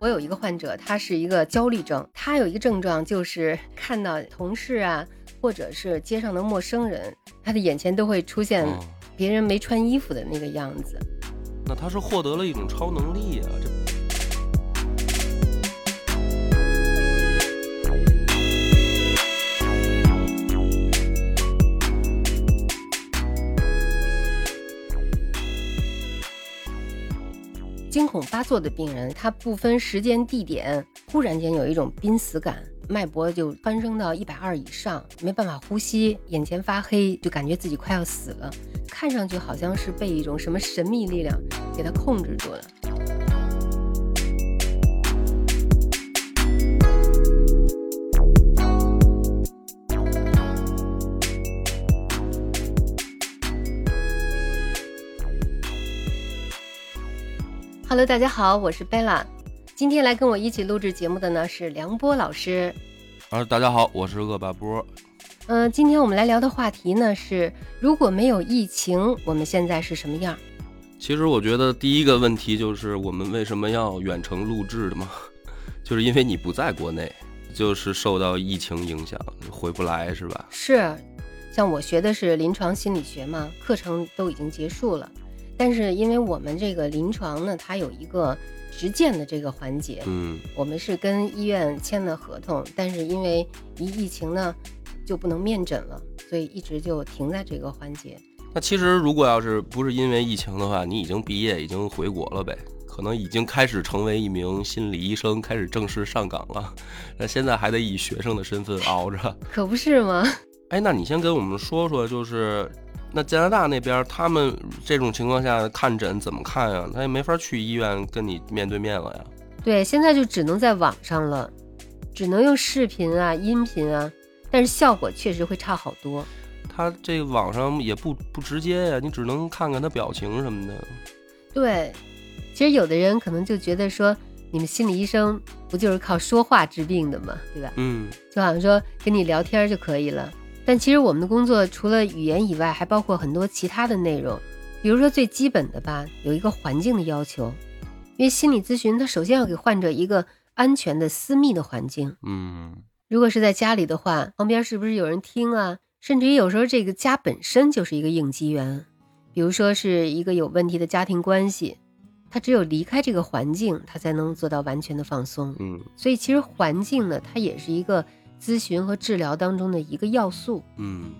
我有一个患者，他是一个焦虑症，他有一个症状就是看到同事啊，或者是街上的陌生人，他的眼前都会出现别人没穿衣服的那个样子。那他是获得了一种超能力啊！恐发作的病人，他不分时间地点，忽然间有一种濒死感，脉搏就攀升到一百二以上，没办法呼吸，眼前发黑，就感觉自己快要死了，看上去好像是被一种什么神秘力量给他控制住了。Hello，大家好，我是贝拉。今天来跟我一起录制节目的呢是梁波老师。啊，大家好，我是恶霸波。嗯，今天我们来聊的话题呢是如果没有疫情，我们现在是什么样？其实我觉得第一个问题就是我们为什么要远程录制的嘛，就是因为你不在国内，就是受到疫情影响，回不来是吧？是，像我学的是临床心理学嘛，课程都已经结束了。但是因为我们这个临床呢，它有一个实践的这个环节，嗯，我们是跟医院签了合同，但是因为一疫情呢，就不能面诊了，所以一直就停在这个环节。那其实如果要是不是因为疫情的话，你已经毕业，已经回国了呗，可能已经开始成为一名心理医生，开始正式上岗了。那现在还得以学生的身份熬着，可不是吗？哎，那你先跟我们说说，就是。那加拿大那边，他们这种情况下看诊怎么看呀？他也没法去医院跟你面对面了呀。对，现在就只能在网上了，只能用视频啊、音频啊，但是效果确实会差好多。他这网上也不不直接呀，你只能看看他表情什么的。对，其实有的人可能就觉得说，你们心理医生不就是靠说话治病的吗？对吧？嗯，就好像说跟你聊天就可以了。但其实我们的工作除了语言以外，还包括很多其他的内容，比如说最基本的吧，有一个环境的要求，因为心理咨询它首先要给患者一个安全的私密的环境。嗯，如果是在家里的话，旁边是不是有人听啊？甚至于有时候这个家本身就是一个应激源，比如说是一个有问题的家庭关系，他只有离开这个环境，他才能做到完全的放松。嗯，所以其实环境呢，它也是一个。咨询和治疗当中的一个要素，嗯，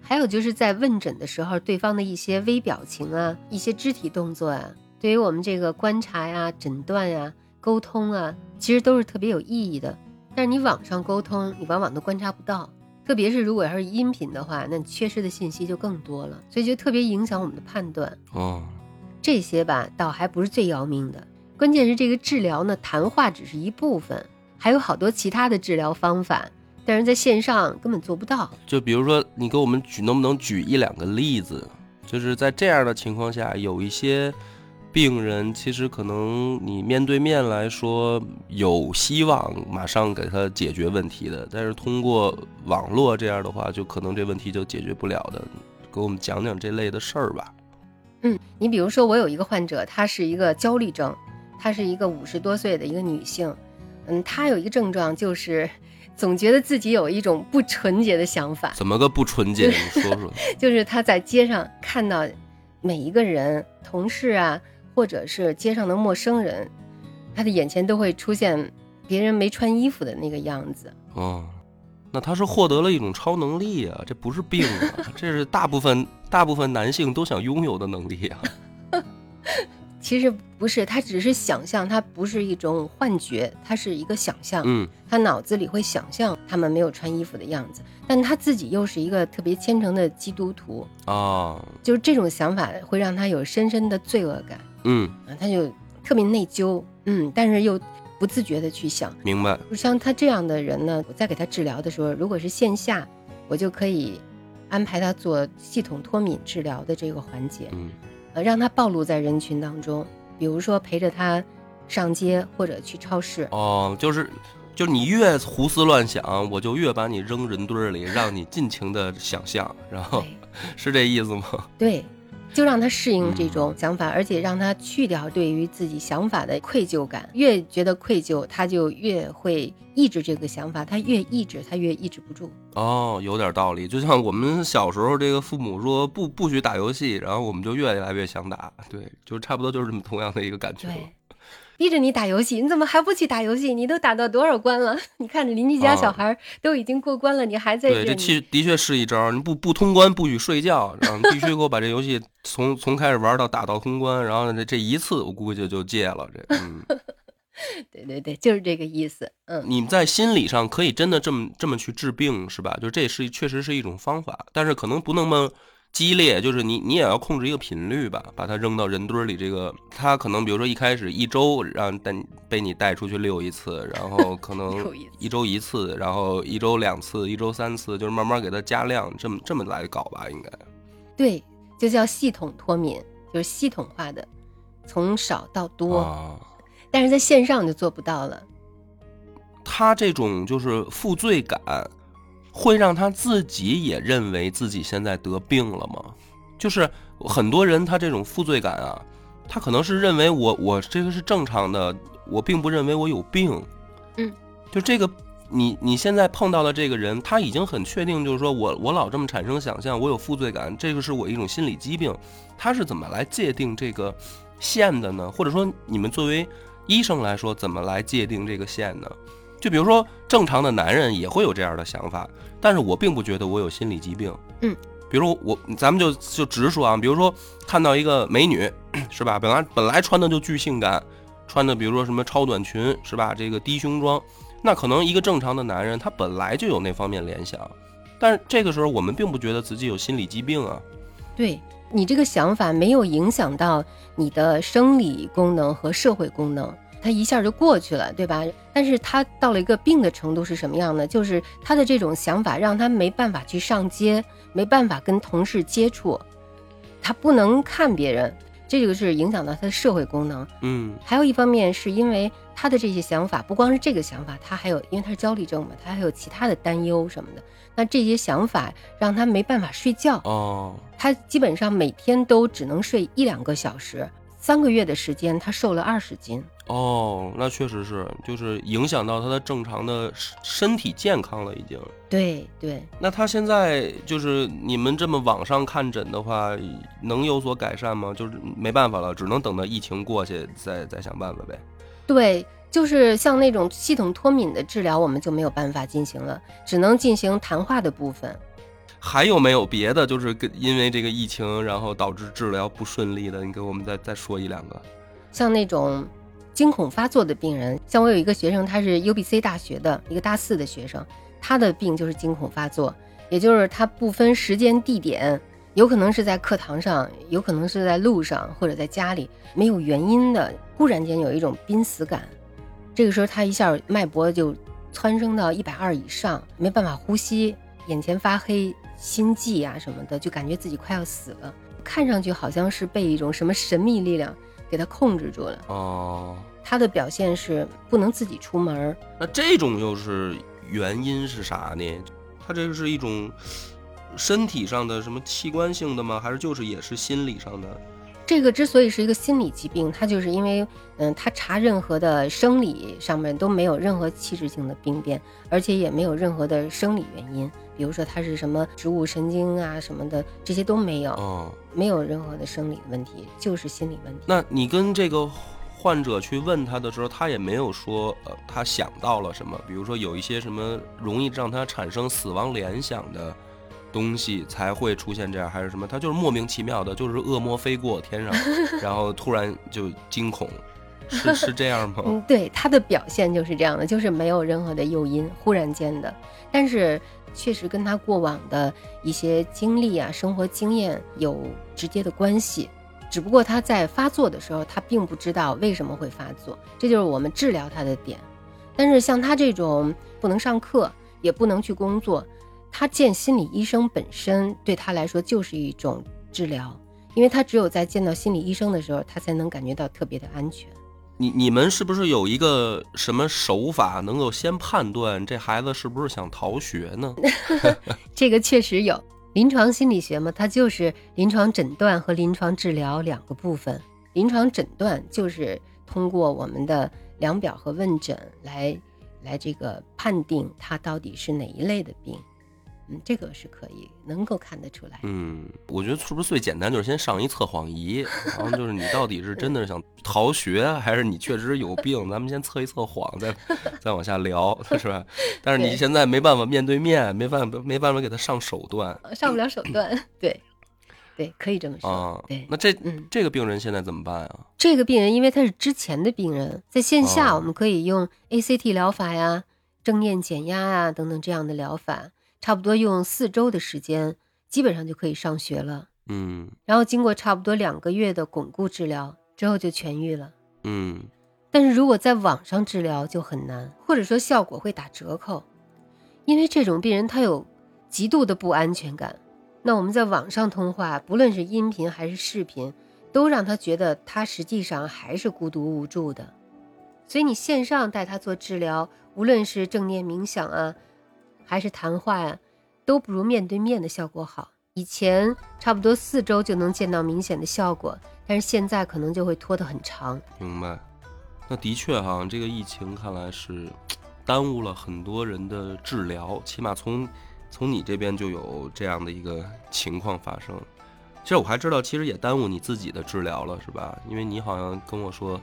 还有就是在问诊的时候，对方的一些微表情啊，一些肢体动作啊，对于我们这个观察呀、诊断呀、沟通啊，其实都是特别有意义的。但是你网上沟通，你往往都观察不到，特别是如果要是音频的话，那你缺失的信息就更多了，所以就特别影响我们的判断。哦，这些吧，倒还不是最要命的，关键是这个治疗呢，谈话只是一部分。还有好多其他的治疗方法，但是在线上根本做不到。就比如说，你给我们举，能不能举一两个例子？就是在这样的情况下，有一些病人其实可能你面对面来说有希望马上给他解决问题的，但是通过网络这样的话，就可能这问题就解决不了的。给我们讲讲这类的事儿吧。嗯，你比如说，我有一个患者，她是一个焦虑症，她是一个五十多岁的一个女性。嗯，他有一个症状，就是总觉得自己有一种不纯洁的想法。怎么个不纯洁？你说说。就是他在街上看到每一个人，同事啊，或者是街上的陌生人，他的眼前都会出现别人没穿衣服的那个样子。哦，那他是获得了一种超能力啊！这不是病啊，这是大部分大部分男性都想拥有的能力啊。其实不是，他只是想象，他不是一种幻觉，他是一个想象。嗯，他脑子里会想象他们没有穿衣服的样子，但他自己又是一个特别虔诚的基督徒啊，就是这种想法会让他有深深的罪恶感。嗯，他就特别内疚。嗯，但是又不自觉的去想。明白。像他这样的人呢，我在给他治疗的时候，如果是线下，我就可以安排他做系统脱敏治疗的这个环节。嗯。呃，让他暴露在人群当中，比如说陪着他上街或者去超市。哦，就是，就你越胡思乱想，我就越把你扔人堆里，让你尽情的想象，然后 是这意思吗？对，就让他适应这种想法，而且让他去掉对于自己想法的愧疚感。越觉得愧疚，他就越会抑制这个想法，他越抑制，他越抑制不住。哦，有点道理。就像我们小时候，这个父母说不不许打游戏，然后我们就越来越想打。对，就差不多就是这么同样的一个感觉。对。逼着你打游戏，你怎么还不去打游戏？你都打到多少关了？你看着邻居家小孩都已经过关了，你还在对，这确的确是一招。你不不通关不许睡觉，然后必须给我把这游戏从从开始玩到打到通关，然后这这一次我估计就戒了。这，嗯，对对对，就是这个意思。嗯，你们在心理上可以真的这么这么去治病，是吧？就这是确实是一种方法，但是可能不那么。激烈就是你，你也要控制一个频率吧，把它扔到人堆里。这个它可能，比如说一开始一周让带被你带出去遛一次，然后 可能一周一次，然后一周两次，一周三次，就是慢慢给它加量，这么这么来搞吧，应该。对，就叫系统脱敏，就是系统化的，从少到多。但是在线上就做不到了。他这种就是负罪感。会让他自己也认为自己现在得病了吗？就是很多人他这种负罪感啊，他可能是认为我我这个是正常的，我并不认为我有病。嗯，就这个你你现在碰到的这个人，他已经很确定，就是说我我老这么产生想象，我有负罪感，这个是我一种心理疾病。他是怎么来界定这个线的呢？或者说你们作为医生来说，怎么来界定这个线呢？就比如说，正常的男人也会有这样的想法，但是我并不觉得我有心理疾病。嗯，比如我，咱们就就直说啊，比如说看到一个美女，是吧？本来本来穿的就巨性感，穿的比如说什么超短裙，是吧？这个低胸装，那可能一个正常的男人他本来就有那方面联想，但是这个时候我们并不觉得自己有心理疾病啊。对你这个想法没有影响到你的生理功能和社会功能。他一下就过去了，对吧？但是他到了一个病的程度是什么样呢？就是他的这种想法让他没办法去上街，没办法跟同事接触，他不能看别人，这个是影响到他的社会功能。嗯，还有一方面是因为他的这些想法，不光是这个想法，他还有，因为他是焦虑症嘛，他还有其他的担忧什么的。那这些想法让他没办法睡觉哦，他基本上每天都只能睡一两个小时。三个月的时间，他瘦了二十斤。哦，那确实是，就是影响到他的正常的身体健康了，已经。对对。那他现在就是你们这么网上看诊的话，能有所改善吗？就是没办法了，只能等到疫情过去再再想办法呗。对，就是像那种系统脱敏的治疗，我们就没有办法进行了，只能进行谈话的部分。还有没有别的？就是跟因为这个疫情，然后导致治疗不顺利的，你给我们再再说一两个。像那种惊恐发作的病人，像我有一个学生，他是 U B C 大学的一个大四的学生，他的病就是惊恐发作，也就是他不分时间地点，有可能是在课堂上，有可能是在路上或者在家里，没有原因的，忽然间有一种濒死感，这个时候他一下脉搏就蹿升到一百二以上，没办法呼吸，眼前发黑。心悸啊什么的，就感觉自己快要死了，看上去好像是被一种什么神秘力量给他控制住了。哦，他的表现是不能自己出门。那这种又是原因是啥呢？他这个是一种身体上的什么器官性的吗？还是就是也是心理上的？这个之所以是一个心理疾病，它就是因为，嗯，他查任何的生理上面都没有任何器质性的病变，而且也没有任何的生理原因。比如说他是什么植物神经啊什么的，这些都没有，哦，没有任何的生理问题，就是心理问题。那你跟这个患者去问他的时候，他也没有说，呃，他想到了什么？比如说有一些什么容易让他产生死亡联想的东西才会出现这样，还是什么？他就是莫名其妙的，就是恶魔飞过天上，然后突然就惊恐，是 是这样吗？嗯，对，他的表现就是这样的，就是没有任何的诱因，忽然间的，但是。确实跟他过往的一些经历啊、生活经验有直接的关系，只不过他在发作的时候，他并不知道为什么会发作，这就是我们治疗他的点。但是像他这种不能上课，也不能去工作，他见心理医生本身对他来说就是一种治疗，因为他只有在见到心理医生的时候，他才能感觉到特别的安全。你你们是不是有一个什么手法能够先判断这孩子是不是想逃学呢？这个确实有，临床心理学嘛，它就是临床诊断和临床治疗两个部分。临床诊断就是通过我们的量表和问诊来来这个判定他到底是哪一类的病。嗯，这个是可以能够看得出来。嗯，我觉得是不是最简单就是先上一测谎仪，然后就是你到底是真的想逃学，还是你确实有病？咱们先测一测谎，再再往下聊，是吧？但是你现在没办法面对面，没办法没办法给他上手段，上不了手段。对，对，可以这么说。啊，对，那这嗯，这个病人现在怎么办啊？这个病人因为他是之前的病人，在线下哦我们可以用 ACT 疗法呀、正念减压呀等等这样的疗法，差不多用四周的时间，基本上就可以上学了。嗯然后经过差不多两个月的巩固治疗之后就痊愈了。嗯但是如果在网上治疗就很难，或者说效果会打折扣，因为这种病人他有极度的不安全感。那我们在网上通话，不论是音频还是视频，都让他觉得他实际上还是孤独无助的。所以你线上带他做治疗，无论是正念冥想啊，还是谈话呀、都不如面对面的效果好。以前差不多四周就能见到明显的效果，但是现在可能就会拖得很长。明白。那的确哈，这个疫情看来是 耽误了很多人的治疗，起码从从你这边就有这样的一个情况发生。其实我还知道，其实也耽误你自己的治疗了，是吧？因为你好像跟我说，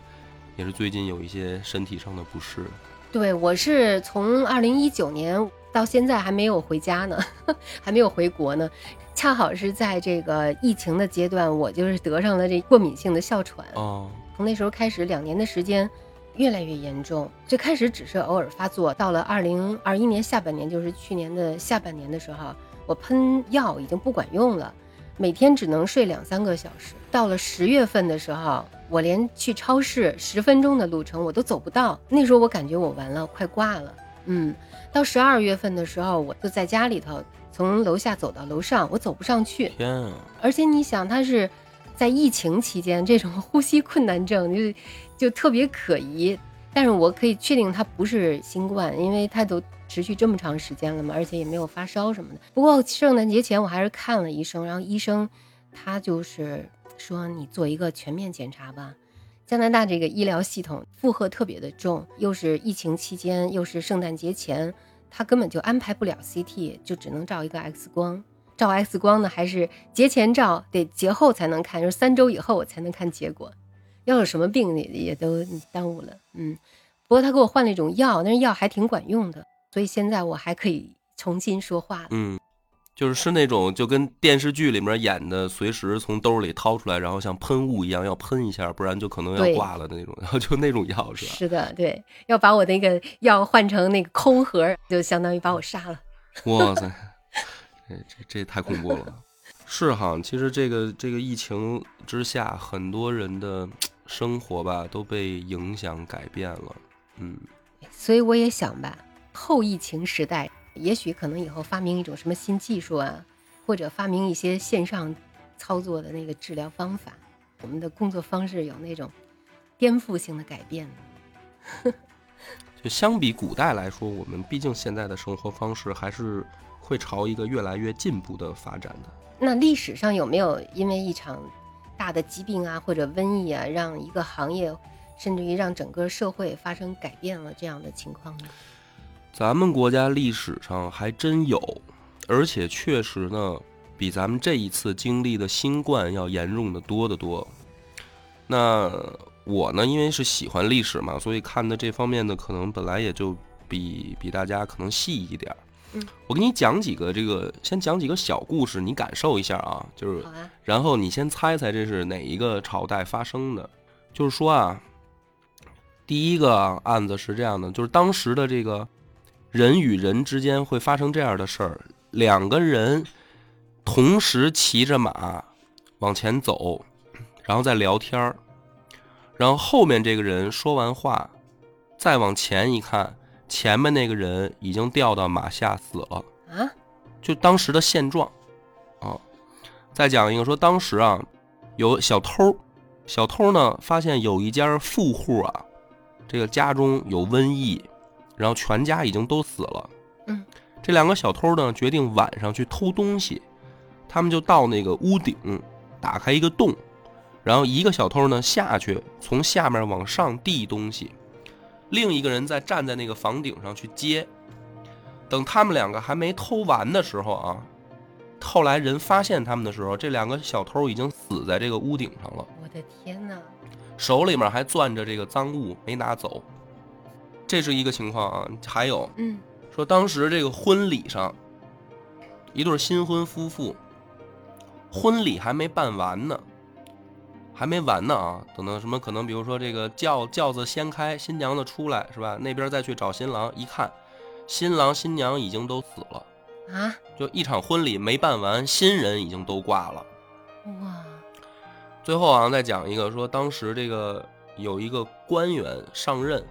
也是最近有一些身体上的不适。对，我是从二零一九年到现在还没有回家呢，还没有回国呢。恰好是在这个疫情的阶段，我就是得上了这过敏性的哮喘。哦，从那时候开始，两年的时间越来越严重。最开始只是偶尔发作，到了二零二一年下半年，就是去年的下半年的时候，我喷药已经不管用了，每天只能睡两三个小时。到了十月份的时候，我连去超市十分钟的路程我都走不到。那时候我感觉我完了，快挂了。嗯，到十二月份的时候，我就在家里头，从楼下走到楼上，我走不上去。天啊！而且你想，他是在疫情期间，这种呼吸困难症就就特别可疑。但是我可以确定他不是新冠，因为他都持续这么长时间了嘛，而且也没有发烧什么的。不过圣诞节前我还是看了医生，然后医生他就是说你做一个全面检查吧。加拿大这个医疗系统负荷特别的重，又是疫情期间，又是圣诞节前，他根本就安排不了 CT，就只能照一个 X 光。照 X 光呢，还是节前照，得节后才能看，就是三周以后我才能看结果。要有什么病也也都耽误了，嗯。不过他给我换了一种药，那药还挺管用的，所以现在我还可以重新说话了。嗯，就是是那种就跟电视剧里面演的，随时从兜里掏出来，然后像喷雾一样要喷一下，不然就可能要挂了的那种。然后就那种药是吧？是的，对，要把我那个药换成那个空盒，就相当于把我杀了。哇塞，这这这太恐怖了。是哈，其实这个这个疫情之下，很多人的生活吧都被影响改变了。嗯，所以我也想吧，后疫情时代，也许可能以后发明一种什么新技术啊，或者发明一些线上操作的那个治疗方法，我们的工作方式有那种颠覆性的改变。就相比古代来说，我们毕竟现在的生活方式还是会朝一个越来越进步的发展的。那历史上有没有因为一场大的疾病啊，或者瘟疫啊，让一个行业，甚至于让整个社会发生改变了这样的情况呢？咱们国家历史上还真有，而且确实呢，比咱们这一次经历的新冠要严重的多得多。那我呢，因为是喜欢历史嘛，所以看的这方面的，可能本来也就比比大家可能细一点儿。嗯，我给你讲几个这个，先讲几个小故事，你感受一下啊，就是好啊，然后你先猜猜这是哪一个朝代发生的？就是说啊，第一个案子是这样的，就是当时的这个人与人之间会发生这样的事儿：两个人同时骑着马往前走，然后再聊天儿，然后后面这个人说完话，再往前一看，前面那个人已经掉到马下死了。啊，就当时的现状啊。再讲一个说，当时啊有小偷，小偷呢发现有一家富户啊，这个家中有瘟疫，然后全家已经都死了。嗯，这两个小偷呢决定晚上去偷东西，他们就到那个屋顶，打开一个洞，然后一个小偷呢下去，从下面往上递东西，另一个人在站在那个房顶上去接。等他们两个还没偷完的时候啊，后来人发现他们的时候，这两个小偷已经死在这个屋顶上了。我的天哪！手里面还攥着这个赃物没拿走，这是一个情况啊。还有，嗯，说当时这个婚礼上，一对新婚夫妇，婚礼还没办完呢，还没完呢啊。等到什么可能，比如说这个轿轿子掀开，新娘子出来是吧？那边再去找新郎，一看。新郎新娘已经都死了啊！就一场婚礼没办完，新人已经都挂了。哇！最后啊再讲一个，说当时这个有一个官员上任，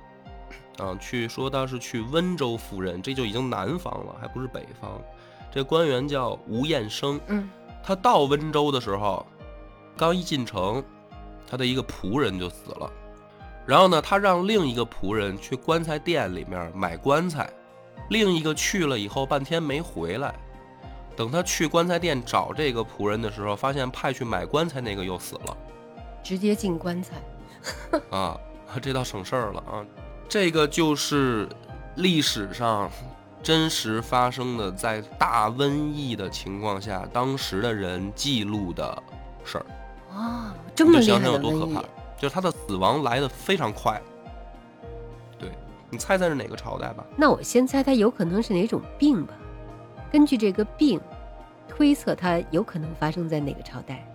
啊，去说他是去温州赴任，这就已经南方了，还不是北方。这官员叫吴彦生，嗯，他到温州的时候，刚一进城，他的一个仆人就死了，然后呢，他让另一个仆人去棺材店里面买棺材。另一个去了以后半天没回来，等他去棺材店找这个仆人的时候，发现派去买棺材那个又死了，直接进棺材，啊，这倒省事儿了啊。这个就是历史上真实发生的，在大瘟疫的情况下，当时的人记录的事儿。啊，这么厉害的多可怕！就是他的死亡来的非常快。对你猜猜是哪个朝代吧？那我先猜他有可能是哪种病吧。根据这个病，推测它有可能发生在哪个朝代。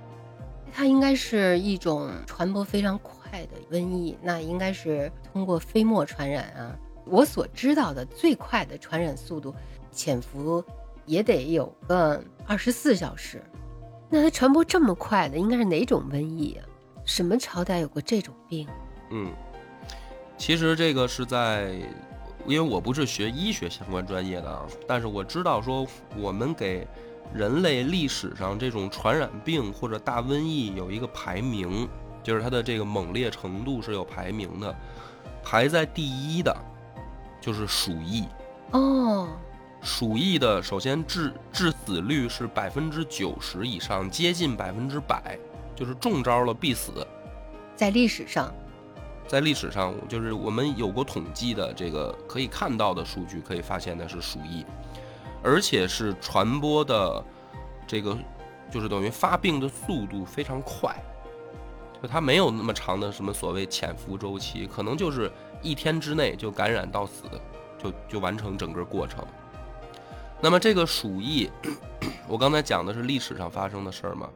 它应该是一种传播非常快的瘟疫，那应该是通过飞沫传染啊。我所知道的最快的传染速度，潜伏也得有个二十四小时。那它传播这么快的，应该是哪种瘟疫啊？什么朝代有过这种病？嗯。其实这个是在，因为我不是学医学相关专业的啊，但是我知道说我们给人类历史上这种传染病或者大瘟疫有一个排名，就是它的这个猛烈程度是有排名的，排在第一的，就是鼠疫。哦，鼠疫的首先致致死率是百分之九十以上，接近百分之百，就是中招了必死。在历史上。在历史上，就是我们有过统计的这个可以看到的数据，可以发现的是鼠疫，而且是传播的这个，就是等于发病的速度非常快，就它没有那么长的什么所谓潜伏周期，可能就是一天之内就感染到死，就就完成整个过程。那么这个鼠疫，我刚才讲的是历史上发生的事儿嘛，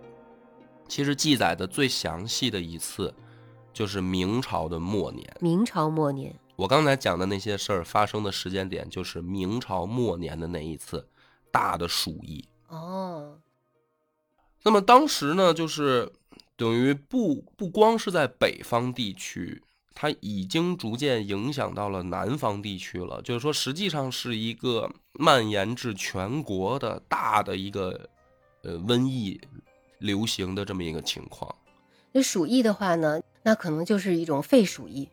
其实记载的最详细的一次。就是明朝的末年，明朝末年，我刚才讲的那些事儿发生的时间点，就是明朝末年的那一次大的鼠疫。哦，那么当时呢，就是等于不不光是在北方地区，它已经逐渐影响到了南方地区了。就是说，实际上是一个蔓延至全国的大的一个呃瘟疫流行的这么一个情况。那鼠疫的话呢？那可能就是一种肺鼠疫，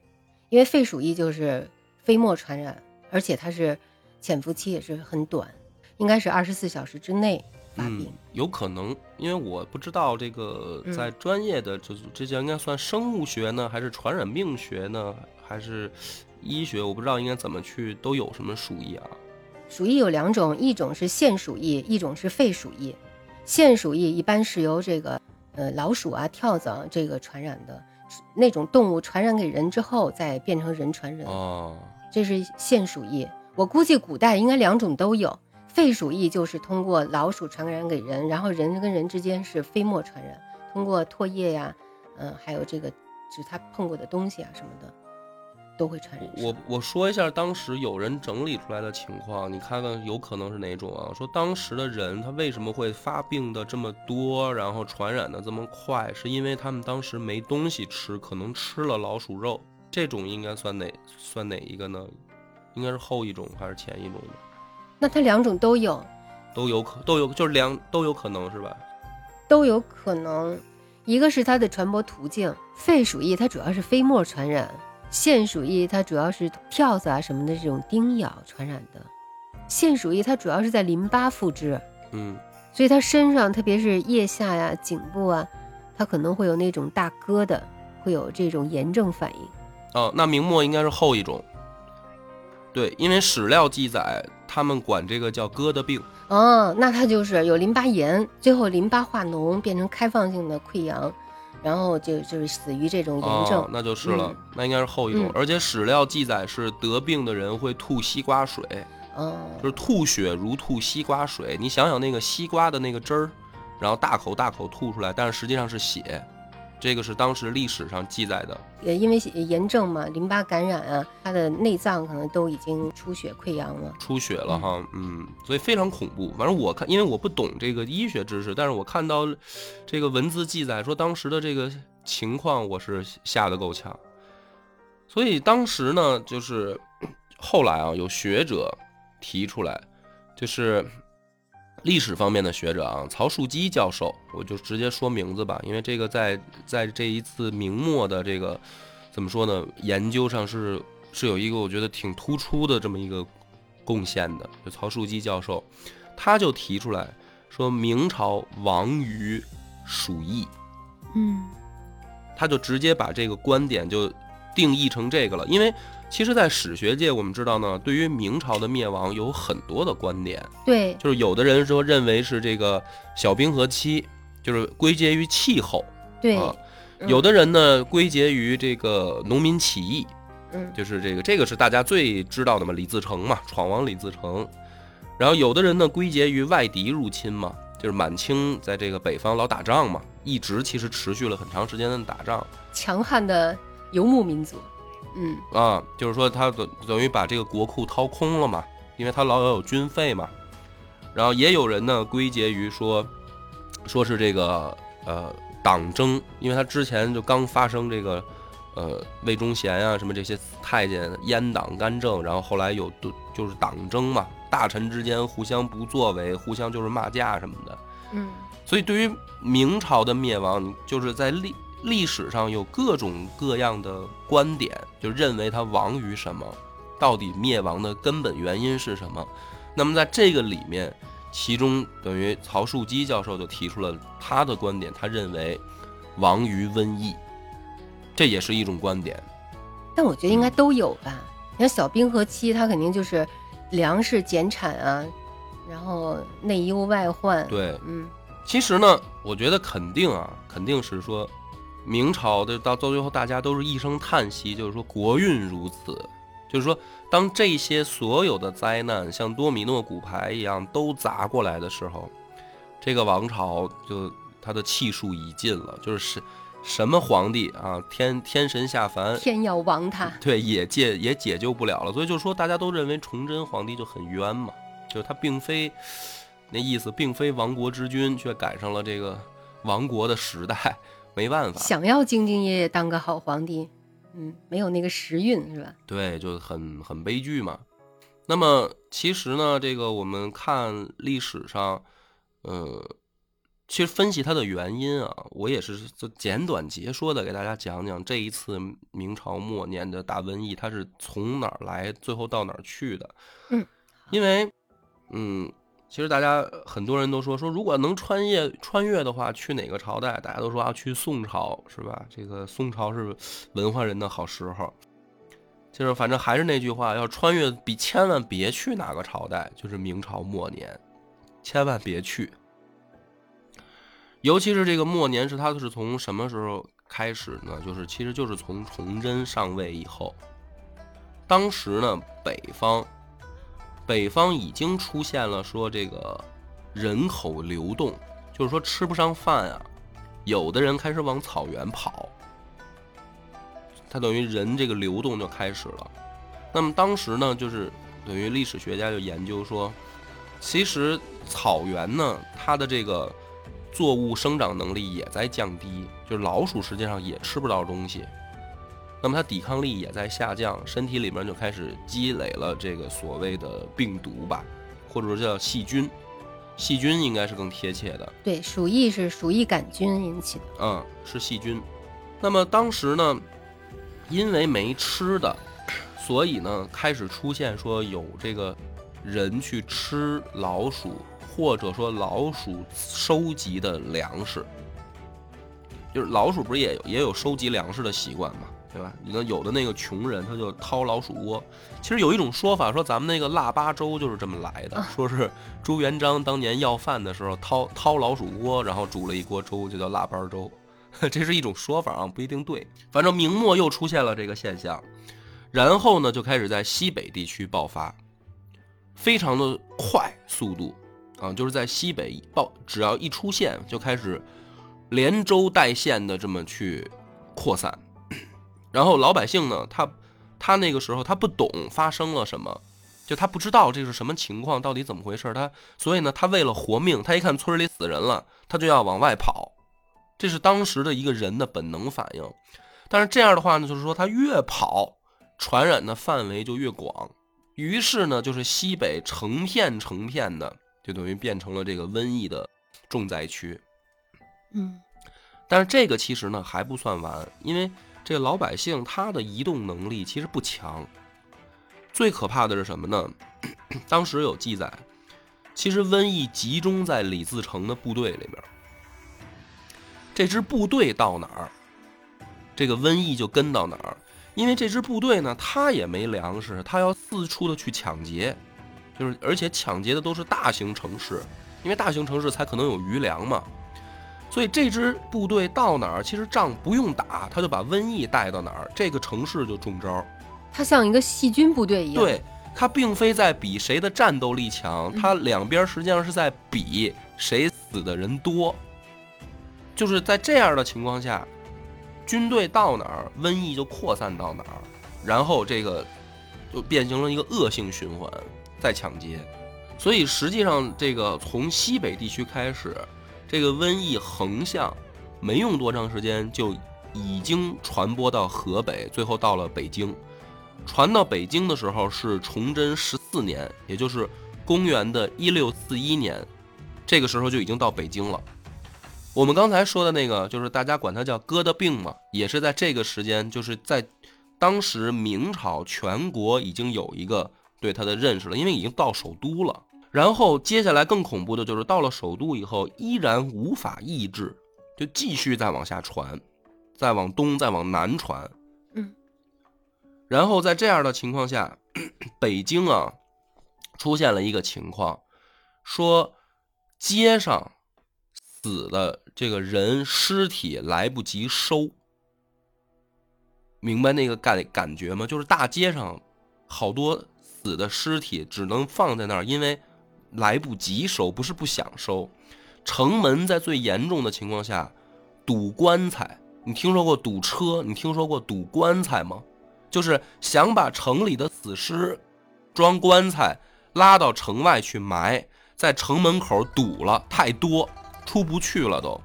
因为肺鼠疫就是飞沫传染，而且它是潜伏期也是很短，应该是二十四小时之内发病。有可能，因为我不知道这个在专业的这这叫应该算生物学呢，还是传染病学呢，还是医学？我不知道应该怎么去都有什么鼠疫啊？鼠疫有两种，一种是腺鼠疫，一种是肺鼠疫。腺鼠疫一般是由这个呃老鼠啊、跳蚤这个传染的。那种动物传染给人之后，再变成人传人，哦，这是腺鼠疫。我估计古代应该两种都有。肺鼠疫就是通过老鼠传染给人，然后人跟人之间是飞沫传染，通过唾液呀，嗯，还有这个就是他碰过的东西啊什么的。都会传染。我我说一下当时有人整理出来的情况，你看看有可能是哪种啊？说当时的人他为什么会发病的这么多，然后传染的这么快，是因为他们当时没东西吃，可能吃了老鼠肉。这种应该算哪算哪一个呢？应该是后一种还是前一种呢？那它两种都有，都有可都有就是两都有可能是吧？都有可能，一个是它的传播途径，肺鼠疫它主要是飞沫传染。腺鼠疫它主要是跳蚤啊什么的这种叮咬传染的，腺鼠疫它主要是在淋巴复制，嗯，所以它身上，特别是腋下呀、颈部啊，它可能会有那种大疙瘩，会有这种炎症反应。哦，那明末应该是后一种。对，因为史料记载，他们管这个叫疙瘩病。哦，那它就是有淋巴炎，最后淋巴化脓变成开放性的溃疡，然后就就是死于这种炎症。哦，那就是了，那应该是后一种。嗯而且史料记载是得病的人会吐西瓜水，嗯，就是吐血如吐西瓜水。你想想那个西瓜的那个汁儿，然后大口大口吐出来，但是实际上是血。这个是当时历史上记载的。也因为炎症嘛，淋巴感染啊，他的内脏可能都已经出血溃疡了。出血了哈，嗯，所以非常恐怖。反正我看，因为我不懂这个医学知识，但是我看到这个文字记载说当时的这个情况，我是吓得够呛。所以当时呢，就是 后来啊，有学者提出来，就是历史方面的学者啊，曹树基教授，我就直接说名字吧，因为这个在在这一次明末的这个怎么说呢，研究上是是有一个我觉得挺突出的这么一个贡献的，就曹树基教授，他就提出来说明朝亡于鼠疫，嗯。他就直接把这个观点就定义成这个了，因为其实，在史学界我们知道呢，对于明朝的灭亡有很多的观点，对，就是有的人说认为是这个小冰河期，就是归结于气候，对，有的人呢归结于这个农民起义，嗯。就是这个这个是大家最知道的嘛，李自成嘛，闯王李自成。然后有的人呢归结于外敌入侵嘛，就是满清在这个北方老打仗嘛，一直其实持续了很长时间的打仗。强悍的游牧民族。嗯啊，就是说他等等于把这个国库掏空了嘛，因为他老要有军费嘛。然后也有人呢归结于说，说是这个呃党争，因为他之前就刚发生这个呃魏忠贤啊什么这些太监阉党干政，然后后来有对就是党争嘛，大臣之间互相不作为，互相就是骂架什么的。嗯所以对于明朝的灭亡，就是在历历史上有各种各样的观点，就认为他亡于什么，到底灭亡的根本原因是什么。那么在这个里面，其中等于曹树基教授就提出了他的观点，他认为亡于瘟疫，这也是一种观点。但我觉得应该都有吧。你看小冰河期，它肯定就是粮食减产啊，然后内忧外患。，对，嗯其实呢，我觉得肯定啊，肯定是说，明朝的到到最后，大家都是一声叹息，就是说国运如此，就是说，当这些所有的灾难像多米诺骨牌一样都砸过来的时候，这个王朝就他的气数已尽了，就是什什么皇帝啊，天天神下凡，天要亡他。对，也解也解救不了了。所以就说大家都认为崇祯皇帝就很冤嘛，就是他并非那意思，并非亡国之君，却赶上了这个亡国的时代，没办法。想要兢兢业业当个好皇帝，嗯，没有那个时运是吧？对，就很很悲剧嘛。那么其实呢，这个我们看历史上，呃，其实分析它的原因啊，我也是就简短截说的给大家讲讲这一次明朝末年的大瘟疫，它是从哪儿来，最后到哪儿去的。嗯，因为，嗯，其实大家很多人都说说，如果能穿越穿越的话，去哪个朝代？大家都说啊，去宋朝是吧？这个宋朝是文化人的好时候。就是反正还是那句话，要穿越，比千万别去哪个朝代，就是明朝末年，千万别去。尤其是这个末年，是他是从什么时候开始呢？就是其实就是从崇祯上位以后，当时呢，北方北方已经出现了说这个人口流动，就是说吃不上饭啊，有的人开始往草原跑。它等于人这个流动就开始了。那么当时呢，就是等于历史学家就研究说，其实草原呢，它的这个作物生长能力也在降低，就是老鼠实际上也吃不到东西，那么它抵抗力也在下降，身体里面就开始积累了这个所谓的病毒吧，或者说叫细菌，细菌应该是更贴切的。对，鼠疫是鼠疫杆菌引起的。嗯，是细菌。那么当时呢，因为没吃的，所以呢开始出现说有这个人去吃老鼠或者说老鼠收集的粮食。就是老鼠不是也有也有收集粮食的习惯嘛，对吧？你看有的那个穷人他就掏老鼠窝。其实有一种说法说咱们那个腊八粥就是这么来的，说是朱元璋当年要饭的时候掏掏老鼠窝，然后煮了一锅粥，就叫腊八粥。这是一种说法啊，不一定对。反正明末又出现了这个现象，然后呢就开始在西北地区爆发，非常的快速度啊，就是在西北爆，只要一出现就开始。连州带县的这么去扩散，然后老百姓呢，他他那个时候他不懂发生了什么，就他不知道这是什么情况，到底怎么回事，他所以呢，他为了活命，他一看村里死人了，他就要往外跑，这是当时的一个人的本能反应。但是这样的话呢，就是说他越跑，传染的范围就越广，于是呢，就是西北成片成片的，就等于变成了这个瘟疫的重灾区。嗯。但是这个其实呢还不算完，因为这老百姓他的移动能力其实不强。最可怕的是什么呢？当时有记载，其实瘟疫集中在李自成的部队里面。这支部队到哪儿，这个瘟疫就跟到哪儿。因为这支部队呢，他也没粮食，他要四处的去抢劫，就是而且抢劫的都是大型城市，因为大型城市才可能有余粮嘛。所以这支部队到哪儿，其实仗不用打，他就把瘟疫带到哪儿，这个城市就中招。他像一个细菌部队一样。对，他并非在比谁的战斗力强，他两边实际上是在比谁死的人多。就是在这样的情况下，军队到哪儿，瘟疫就扩散到哪儿，然后这个就变成了一个恶性循环，在抢劫。所以实际上，这个从西北地区开始。这个瘟疫横向，没用多长时间就已经传播到河北，最后到了北京。传到北京的时候是崇祯十四年，也就是公元的一六四一年，这个时候就已经到北京了。我们刚才说的那个，就是大家管它叫疙瘩病嘛，也是在这个时间，就是在当时明朝全国已经有一个对它的认识了，因为已经到首都了。然后接下来更恐怖的就是到了首都以后，依然无法抑制，就继续再往下传，再往东，再往南传。嗯。然后在这样的情况下，北京啊，出现了一个情况，说街上死的这个人尸体来不及收，明白那个感感觉吗？就是大街上好多死的尸体只能放在那儿，因为。来不及收，不是不想收。城门在最严重的情况下堵棺材，你听说过堵车？你听说过堵棺材吗？就是想把城里的死尸装棺材拉到城外去埋，在城门口堵了太多，出不去了都。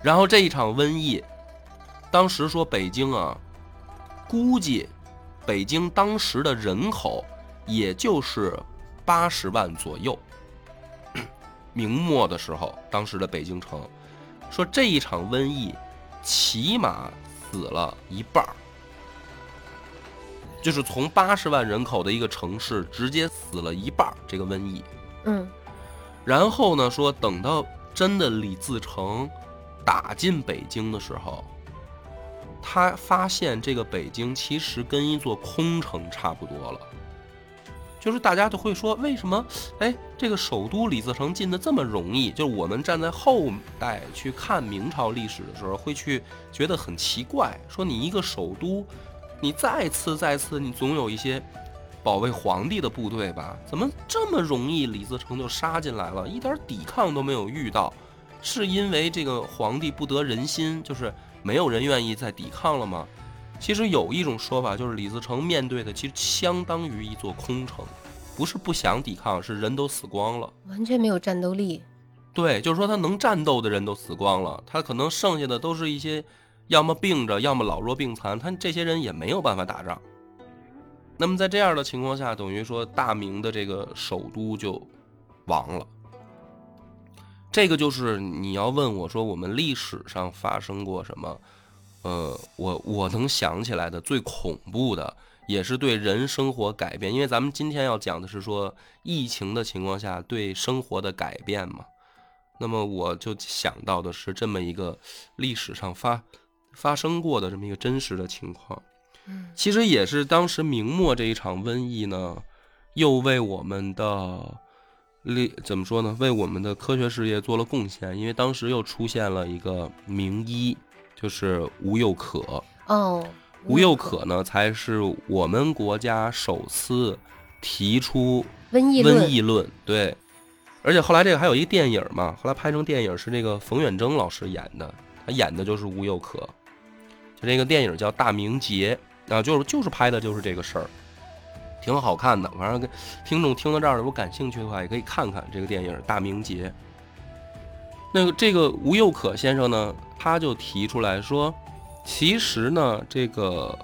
然后这一场瘟疫，当时说北京啊，估计北京当时的人口也就是八十万左右。明末的时候，当时的北京城说这一场瘟疫，起码死了一半儿，就是从八十万人口的一个城市直接死了一半儿这个瘟疫。嗯，然后呢，说等到真的李自成打进北京的时候，他发现这个北京其实跟一座空城差不多了。就是大家都会说，为什么？哎，这个首都李自成进的这么容易？就是我们站在后代去看明朝历史的时候，会去觉得很奇怪。说你一个首都，你再次再次，你总有一些保卫皇帝的部队吧？怎么这么容易，李自成就杀进来了，一点抵抗都没有遇到？是因为这个皇帝不得人心，就是没有人愿意再抵抗了吗？其实有一种说法，就是李自成面对的其实相当于一座空城，不是不想抵抗，是人都死光了，完全没有战斗力。对，就是说他能战斗的人都死光了，他可能剩下的都是一些要么病着，要么老弱病残，他这些人也没有办法打仗。那么在这样的情况下，等于说大明的这个首都就亡了。这个就是你要问我说，我们历史上发生过什么？呃，我我能想起来的最恐怖的也是对人生活改变。因为咱们今天要讲的是说疫情的情况下对生活的改变嘛。那么我就想到的是这么一个历史上发发生过的这么一个真实的情况。嗯其实也是当时明末这一场瘟疫呢，又为我们的历怎么说呢？为我们的科学事业做了贡献。因为当时又出现了一个名医，就是吴又可。哦，吴又可呢，才是我们国家首次提出瘟疫论瘟疫论。对，而且后来这个还有一个电影嘛，后来拍成电影是那个冯远征老师演的，他演的就是吴又可。就这个电影叫《大明劫》啊，就是就是拍的就是这个事儿，挺好看的。反正跟听众听到这儿，如果感兴趣的话，也可以看看这个电影《大明劫》。那个这个吴又可先生呢，他就提出来说，其实呢，这个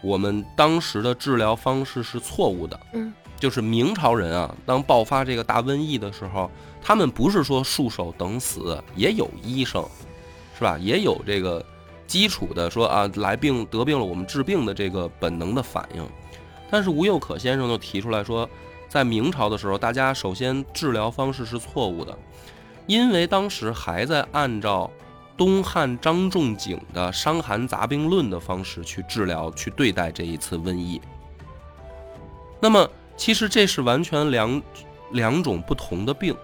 我们当时的治疗方式是错误的。嗯，就是明朝人啊，当爆发这个大瘟疫的时候，他们不是说束手等死，也有医生，是吧？也有这个基础的说啊，来病得病了，我们治病的这个本能的反应。但是吴又可先生就提出来说，在明朝的时候，大家首先治疗方式是错误的，因为当时还在按照东汉张仲景的《伤寒杂病论》的方式去治疗、去对待这一次瘟疫。那么，其实这是完全两两种不同的病，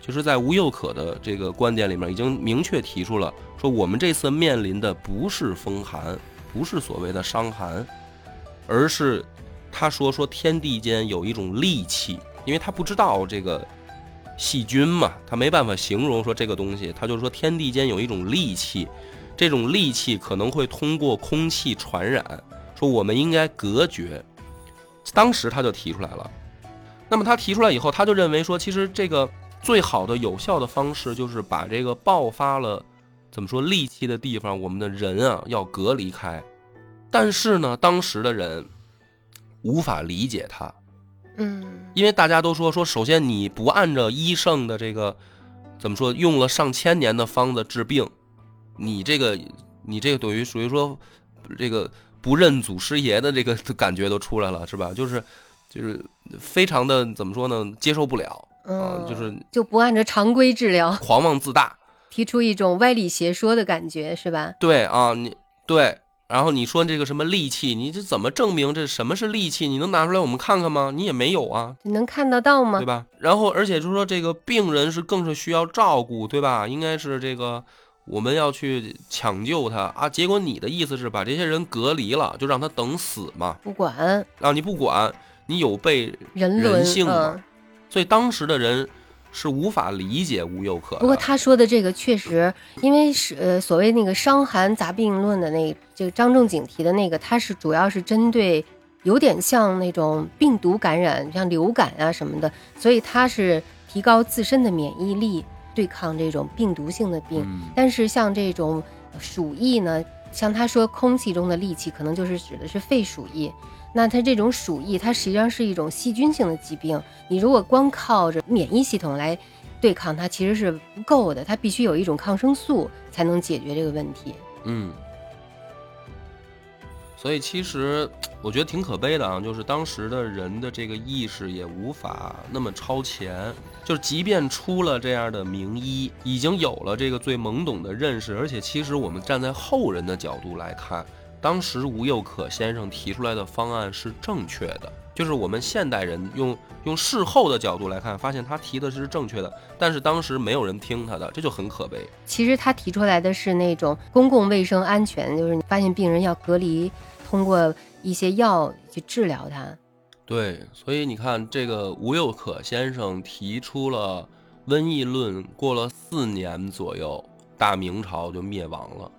就是在吴又可的这个观点里面已经明确提出了，说我们这次面临的不是风寒，不是所谓的伤寒，而是他说说天地间有一种戾气，因为他不知道这个细菌嘛，他没办法形容说这个东西，他就说天地间有一种戾气，这种戾气可能会通过空气传染，说我们应该隔绝。当时他就提出来了，那么他提出来以后，他就认为说，其实这个最好的有效的方式就是把这个爆发了怎么说戾气的地方，我们的人啊要隔离开。但是呢，当时的人无法理解他，嗯因为大家都说说，首先你不按照医圣的这个怎么说，用了上千年的方子治病，你这个你这个等于属于说这个不认祖师爷的这个 感觉都出来了，是吧？就是就是非常的怎么说呢，接受不了啊，嗯，就是就不按照常规治疗，狂妄自大。提出一种歪理邪说的感觉，是吧？对啊，你对，然后你说这个什么利器，你这怎么证明这什么是利器？你能拿出来我们看看吗？你也没有啊。你能看得到吗对？吧？然后，而且就是说，这个病人是更是需要照顾，对吧？应该是这个我们要去抢救他啊。结果你的意思是把这些人隔离了，就让他等死嘛？不管啊，你不管，你有被人性嘛嗯。所以当时的人是无法理解吴又可。不过他说的这个确实，因为是呃所谓那个《伤寒杂病论》的那这个张仲景提的那个，他是主要是针对有点像那种病毒感染，像流感啊什么的，所以他是提高自身的免疫力，对抗这种病毒性的病。嗯但是像这种鼠疫呢，像他说空气中的戾气，可能就是指的是肺鼠疫。那它这种鼠疫，它实际上是一种细菌性的疾病。你如果光靠着免疫系统来对抗它，其实是不够的，它必须有一种抗生素才能解决这个问题。嗯。所以其实我觉得挺可悲的啊，就是当时的人的这个意识也无法那么超前，就是即便出了这样的名医，已经有了这个最懵懂的认识，而且其实我们站在后人的角度来看，当时吴又可先生提出来的方案是正确的，就是我们现代人用用事后的角度来看，发现他提的是正确的，但是当时没有人听他的，这就很可悲。其实他提出来的是那种公共卫生安全，就是你发现病人要隔离，通过一些药去治疗他。对，所以你看，这个吴又可先生提出了瘟疫论，过了四年左右，大明朝就灭亡了。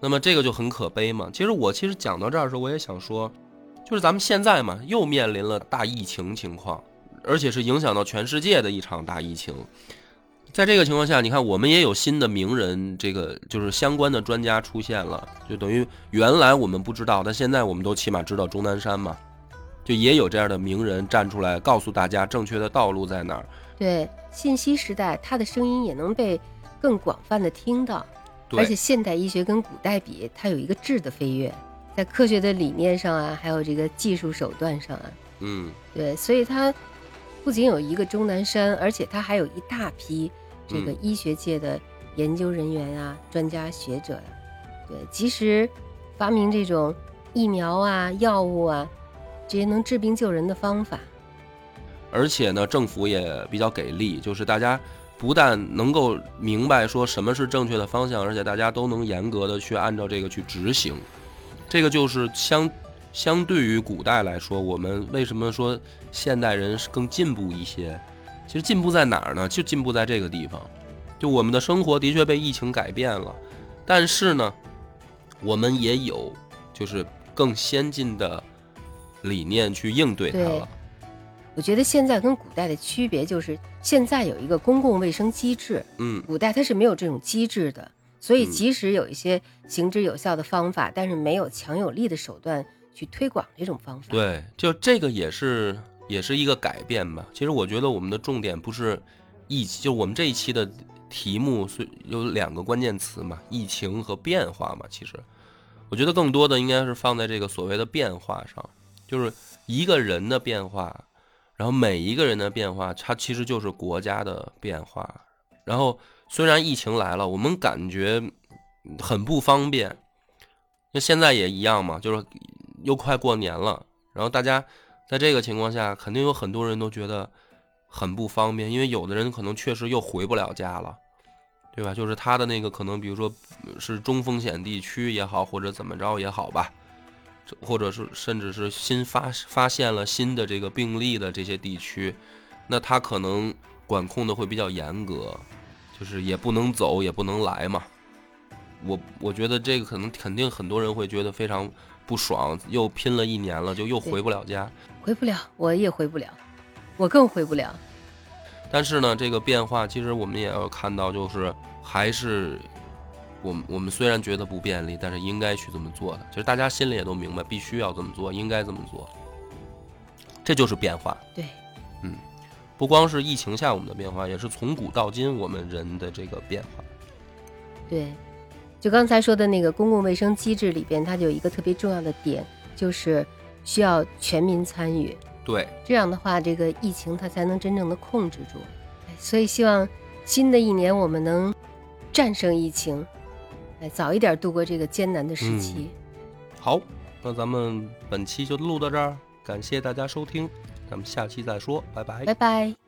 那么这个就很可悲嘛。其实我其实讲到这儿的时候，我也想说，就是咱们现在嘛，又面临了大疫情情况，而且是影响到全世界的一场大疫情。在这个情况下，你看我们也有新的名人，这个就是相关的专家出现了，就等于原来我们不知道，但现在我们都起码知道钟南山嘛。就也有这样的名人站出来告诉大家正确的道路在哪儿。对，信息时代，他的声音也能被更广泛的听到。对。而且现代医学跟古代比，它有一个质的飞跃，在科学的理念上啊，还有这个技术手段上啊，嗯，对，所以它不仅有一个钟南山，而且它还有一大批这个嗯。医学界的研究人员啊、专家学者呀、对，及时发明这种疫苗啊、药物啊这些能治病救人的方法。而且呢，政府也比较给力，就是大家不但能够明白说什么是正确的方向，而且大家都能严格的去按照这个去执行。这个就是相相对于古代来说，我们为什么说现代人是更进步一些？其实进步在哪儿呢？就进步在这个地方，就我们的生活的确被疫情改变了，但是呢，我们也有就是更先进的理念去应对它了。我觉得现在跟古代的区别就是，现在有一个公共卫生机制，嗯，古代它是没有这种机制的，所以嗯即使有一些行之有效的方法，但是没有强有力的手段去推广这种方法。对，就这个也是也是一个改变吧。其实我觉得我们的重点不是疫，就我们这一期的题目是有两个关键词嘛，疫情和变化嘛。其实我觉得更多的应该是放在这个所谓的变化上，就是一个人的变化，然后每一个人的变化，它其实就是国家的变化。然后虽然疫情来了，我们感觉很不方便，那现在也一样嘛，就是又快过年了，然后大家在这个情况下，肯定有很多人都觉得很不方便，因为有的人可能确实又回不了家了，对吧？就是他的那个可能，比如说是中风险地区也好，或者怎么着也好吧，或者是甚至是新发发现了新的这个病例的这些地区，那他可能管控的会比较严格，就是也不能走，也不能来嘛。我我觉得这个可能肯定很多人会觉得非常不爽，又拼了一年了，就又回不了家。回不了，我也回不了，我更回不了。但是呢，这个变化其实我们也要看到，就是还是我们我们虽然觉得不便利，但是应该去这么做的。其实大家心里也都明白，必须要这么做，应该这么做。这就是变化，对，嗯不光是疫情下我们的变化，也是从古到今我们人的这个变化。对，就刚才说的那个公共卫生机制里边，它就有一个特别重要的点，就是需要全民参与。对，这样的话，这个疫情它才能真正的控制住。哎所以希望新的一年我们能战胜疫情，哎，早一点度过这个艰难的时期。好，那咱们本期就录到这儿，感谢大家收听，咱们下期再说，拜拜拜拜。